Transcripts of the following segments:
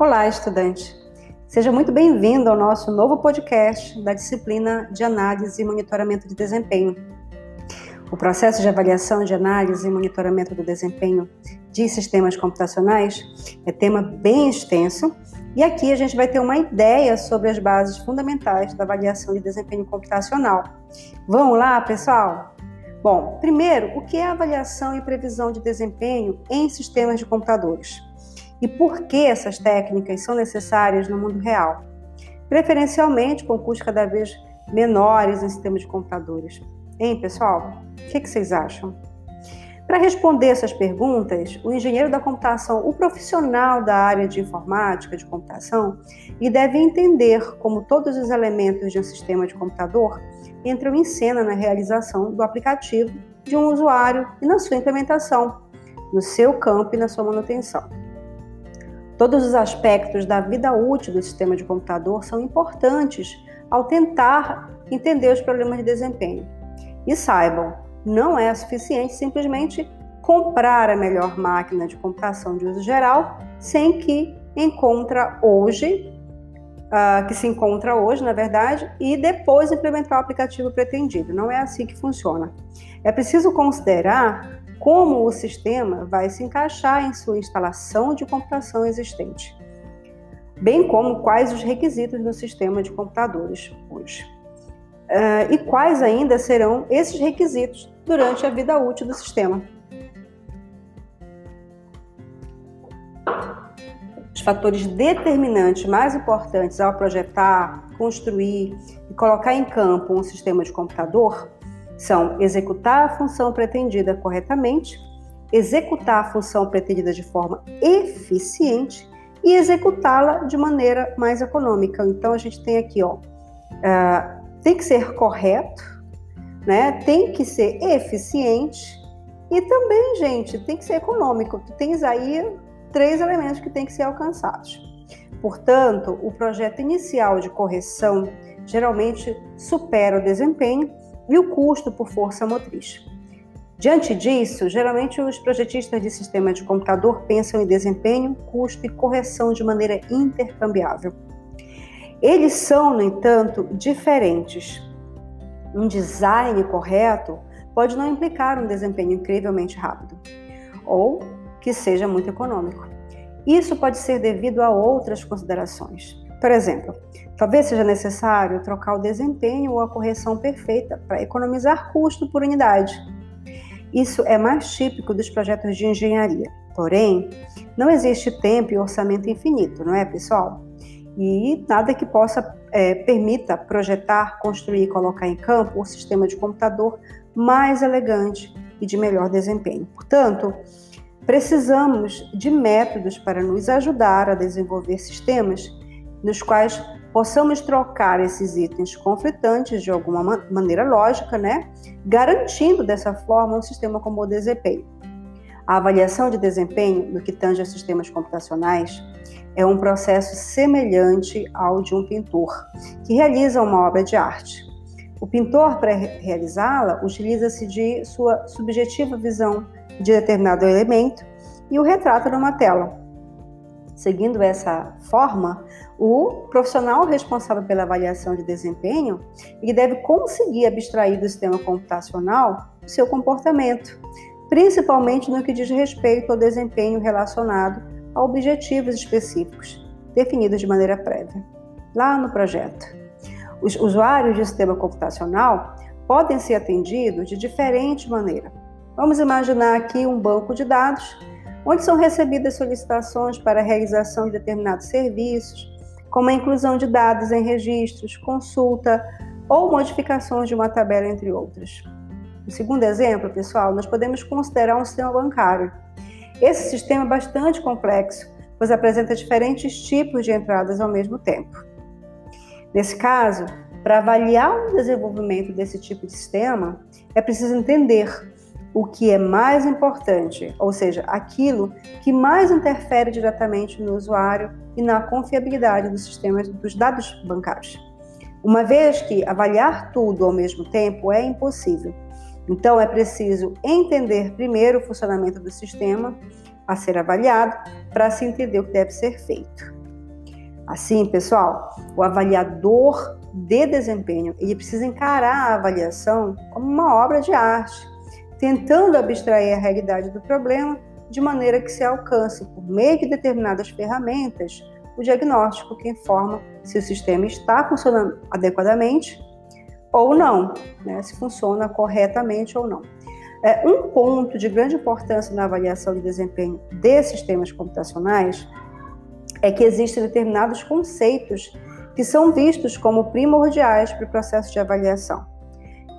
Olá, estudante! Seja muito bem-vindo ao nosso novo podcast da disciplina de Análise e Monitoramento de Desempenho. O processo de avaliação de análise e monitoramento do desempenho de sistemas computacionais é tema bem extenso e aqui a gente vai ter uma ideia sobre as bases fundamentais da avaliação de desempenho computacional. Vamos lá, pessoal? Bom, primeiro, o que é avaliação e previsão de desempenho em sistemas de computadores? E por que essas técnicas são necessárias no mundo real, preferencialmente com custos cada vez menores em sistemas de computadores. Hein, pessoal? O que, vocês acham? Para responder essas perguntas, o engenheiro da computação, o profissional da área de informática de computação, e deve entender como todos os elementos de um sistema de computador entram em cena na realização do aplicativo de um usuário e na sua implementação, no seu campo e na sua manutenção. Todos os aspectos da vida útil do sistema de computador são importantes ao tentar entender os problemas de desempenho. E saibam, não é suficiente simplesmente comprar a melhor máquina de computação de uso geral sem que encontra hoje, uh, que se encontra hoje, na verdade, e depois implementar o aplicativo pretendido. Não é assim que funciona. É preciso considerar como o sistema vai se encaixar em sua instalação de computação existente, bem como quais os requisitos do sistema de computadores hoje. Uh, e quais ainda serão esses requisitos durante a vida útil do sistema. Os fatores determinantes mais importantes ao projetar, construir e colocar em campo um sistema de computador são executar a função pretendida corretamente, executar a função pretendida de forma eficiente e executá-la de maneira mais econômica. Então a gente tem aqui, ó, uh, tem que ser correto, né? Tem que ser eficiente e também, gente, tem que ser econômico. Tu tens aí três elementos que têm que ser alcançados. Portanto, o projeto inicial de correção geralmente supera o desempenho e o custo por força motriz. Diante disso, geralmente os projetistas de sistema de computador pensam em desempenho, custo e correção de maneira intercambiável. Eles são, no entanto, diferentes. Um design correto pode não implicar um desempenho incrivelmente rápido ou que seja muito econômico. Isso pode ser devido a outras considerações. Por exemplo, talvez seja necessário trocar o desempenho ou a correção perfeita para economizar custo por unidade. Isso é mais típico dos projetos de engenharia. Porém, não existe tempo e orçamento infinito, não é, pessoal? E nada que possa é, permita projetar, construir e colocar em campo o sistema de computador mais elegante e de melhor desempenho. Portanto, precisamos de métodos para nos ajudar a desenvolver sistemas nos quais possamos trocar esses itens conflitantes de alguma maneira lógica, né? garantindo dessa forma um sistema com bom desempenho. A avaliação de desempenho no que tange a sistemas computacionais é um processo semelhante ao de um pintor que realiza uma obra de arte. O pintor, para realizá-la, utiliza-se de sua subjetiva visão de determinado elemento e o retrata numa tela. Seguindo essa forma, o profissional responsável pela avaliação de desempenho ele deve conseguir abstrair do sistema computacional o seu comportamento, principalmente no que diz respeito ao desempenho relacionado a objetivos específicos, definidos de maneira prévia, lá no projeto. Os usuários de sistema computacional podem ser atendidos de diferente maneira. Vamos imaginar aqui um banco de dados onde são recebidas solicitações para a realização de determinados serviços, como a inclusão de dados em registros, consulta ou modificações de uma tabela, entre outras. O segundo exemplo, pessoal, nós podemos considerar um sistema bancário. Esse sistema é bastante complexo, pois apresenta diferentes tipos de entradas ao mesmo tempo. Nesse caso, para avaliar o desenvolvimento desse tipo de sistema, é preciso entender o que é mais importante, ou seja, aquilo que mais interfere diretamente no usuário e na confiabilidade dos sistemas dos dados bancários. Uma vez que avaliar tudo ao mesmo tempo é impossível. Então é preciso entender primeiro o funcionamento do sistema a ser avaliado para se entender o que deve ser feito. Assim, pessoal, o avaliador de desempenho, ele precisa encarar a avaliação como uma obra de arte, tentando abstrair a realidade do problema de maneira que se alcance, por meio de determinadas ferramentas, o diagnóstico que informa se o sistema está funcionando adequadamente ou não, né? se funciona corretamente ou não. É, um ponto de grande importância na avaliação de desempenho de sistemas computacionais é que existem determinados conceitos que são vistos como primordiais para o processo de avaliação.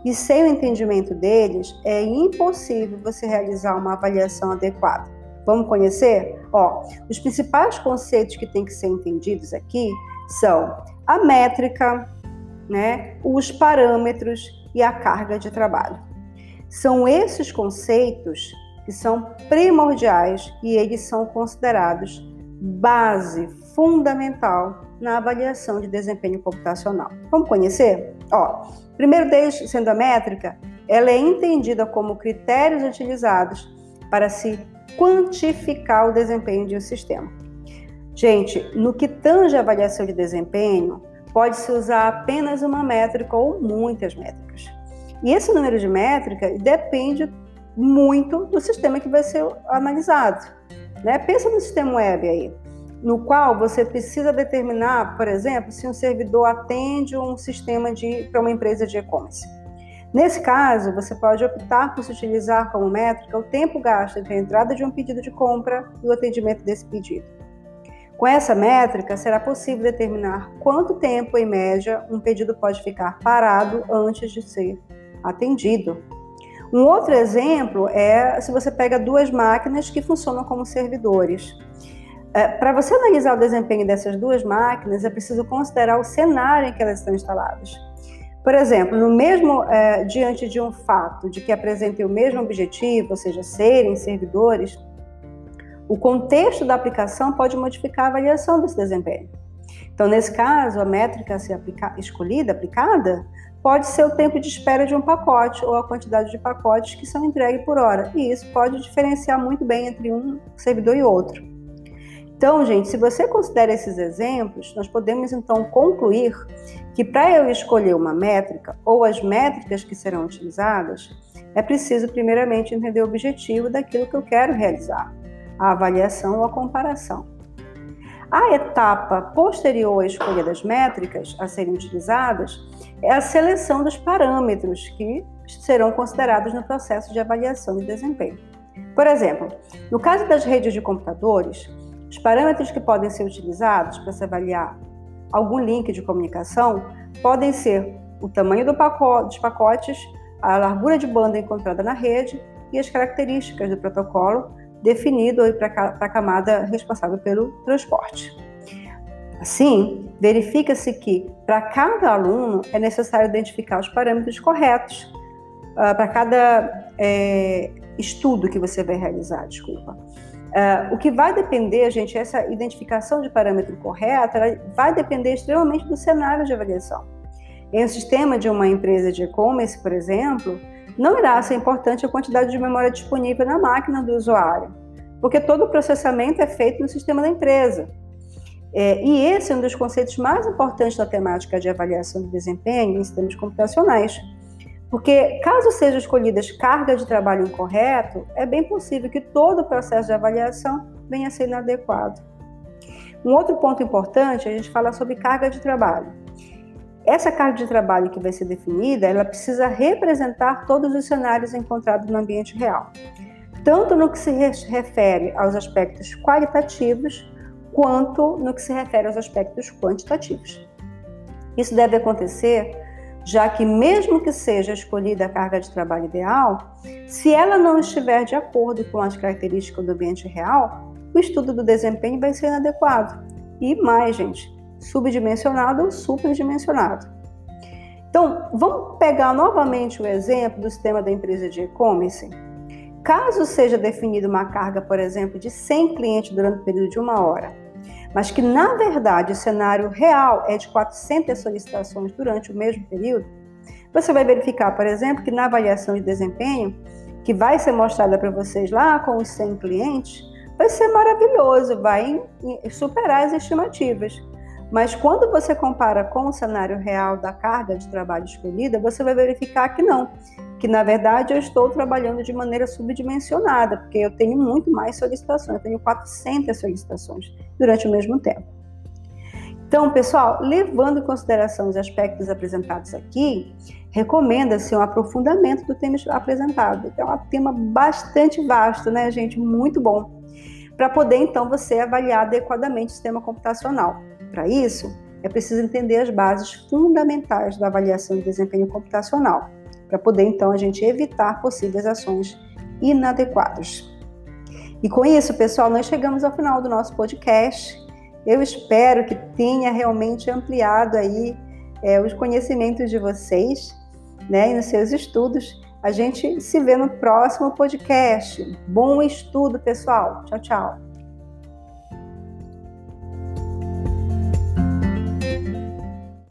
E sem o entendimento deles, é impossível você realizar uma avaliação adequada. Vamos conhecer? Ó, os principais conceitos que têm que ser entendidos aqui são a métrica, né, os parâmetros e a carga de trabalho. São esses conceitos que são primordiais e eles são considerados base fundamental na avaliação de desempenho computacional. Vamos conhecer? Ó, primeiro deles, sendo a métrica, ela é entendida como critérios utilizados para se quantificar o desempenho de um sistema. Gente, no que tange a avaliação de desempenho, pode-se usar apenas uma métrica ou muitas métricas. E esse número de métrica depende muito do sistema que vai ser analisado. Né? Pensa no sistema web aí, no qual você precisa determinar, por exemplo, se um servidor atende um sistema para uma empresa de e-commerce. Nesse caso, você pode optar por se utilizar como métrica o tempo gasto entre a entrada de um pedido de compra e o atendimento desse pedido. Com essa métrica, será possível determinar quanto tempo, em média, um pedido pode ficar parado antes de ser atendido. Um outro exemplo é se você pega duas máquinas que funcionam como servidores. É, Para você analisar o desempenho dessas duas máquinas, é preciso considerar o cenário em que elas estão instaladas. Por exemplo, no mesmo é, diante de um fato de que apresentem o mesmo objetivo, ou seja, serem servidores, o contexto da aplicação pode modificar a avaliação desse desempenho. Então, nesse caso, a métrica a ser aplica escolhida, aplicada, pode ser o tempo de espera de um pacote ou a quantidade de pacotes que são entregues por hora. E isso pode diferenciar muito bem entre um servidor e outro. Então, gente, se você considera esses exemplos, nós podemos então concluir que para eu escolher uma métrica ou as métricas que serão utilizadas, é preciso primeiramente entender o objetivo daquilo que eu quero realizar, a avaliação ou a comparação. A etapa posterior à escolha das métricas a serem utilizadas é a seleção dos parâmetros que serão considerados no processo de avaliação de desempenho. Por exemplo, no caso das redes de computadores, os parâmetros que podem ser utilizados para se avaliar algum link de comunicação podem ser o tamanho do pacote, dos pacotes, a largura de banda encontrada na rede e as características do protocolo definido para a camada responsável pelo transporte. Assim, verifica-se que para cada aluno é necessário identificar os parâmetros corretos uh, para cada é, estudo que você vai realizar, desculpa. Uh, o que vai depender, gente, essa identificação de parâmetro correto, vai depender extremamente do cenário de avaliação. Em um sistema de uma empresa de e-commerce, por exemplo, não irá ser importante a quantidade de memória disponível na máquina do usuário, porque todo o processamento é feito no sistema da empresa. É, e esse é um dos conceitos mais importantes da temática de avaliação de desempenho em sistemas computacionais porque, caso sejam escolhidas cargas de trabalho incorreto, é bem possível que todo o processo de avaliação venha a ser inadequado. Um outro ponto importante, a gente fala sobre carga de trabalho. Essa carga de trabalho que vai ser definida, ela precisa representar todos os cenários encontrados no ambiente real, tanto no que se refere aos aspectos qualitativos, quanto no que se refere aos aspectos quantitativos. Isso deve acontecer já que, mesmo que seja escolhida a carga de trabalho ideal, se ela não estiver de acordo com as características do ambiente real, o estudo do desempenho vai ser inadequado. E mais, gente, subdimensionado ou superdimensionado. Então, vamos pegar novamente o exemplo do sistema da empresa de e-commerce. Caso seja definida uma carga, por exemplo, de 100 clientes durante o período de uma hora, mas que na verdade o cenário real é de 400 solicitações durante o mesmo período, você vai verificar, por exemplo, que na avaliação de desempenho, que vai ser mostrada para vocês lá com os 100 clientes, vai ser maravilhoso, vai superar as estimativas. Mas quando você compara com o cenário real da carga de trabalho escolhida, você vai verificar que não, que na verdade eu estou trabalhando de maneira subdimensionada, porque eu tenho muito mais solicitações, eu tenho 400 solicitações durante o mesmo tempo. Então, pessoal, levando em consideração os aspectos apresentados aqui, recomenda-se um aprofundamento do tema apresentado. É um tema bastante vasto, né, gente? Muito bom. Para poder, então, você avaliar adequadamente o sistema computacional. Para isso, é preciso entender as bases fundamentais da avaliação de desempenho computacional, para poder, então, a gente evitar possíveis ações inadequadas. E com isso, pessoal, nós chegamos ao final do nosso podcast. Eu espero que tenha realmente ampliado aí é, os conhecimentos de vocês, né, e nos seus estudos. A gente se vê no próximo podcast. Bom estudo, pessoal. Tchau, tchau.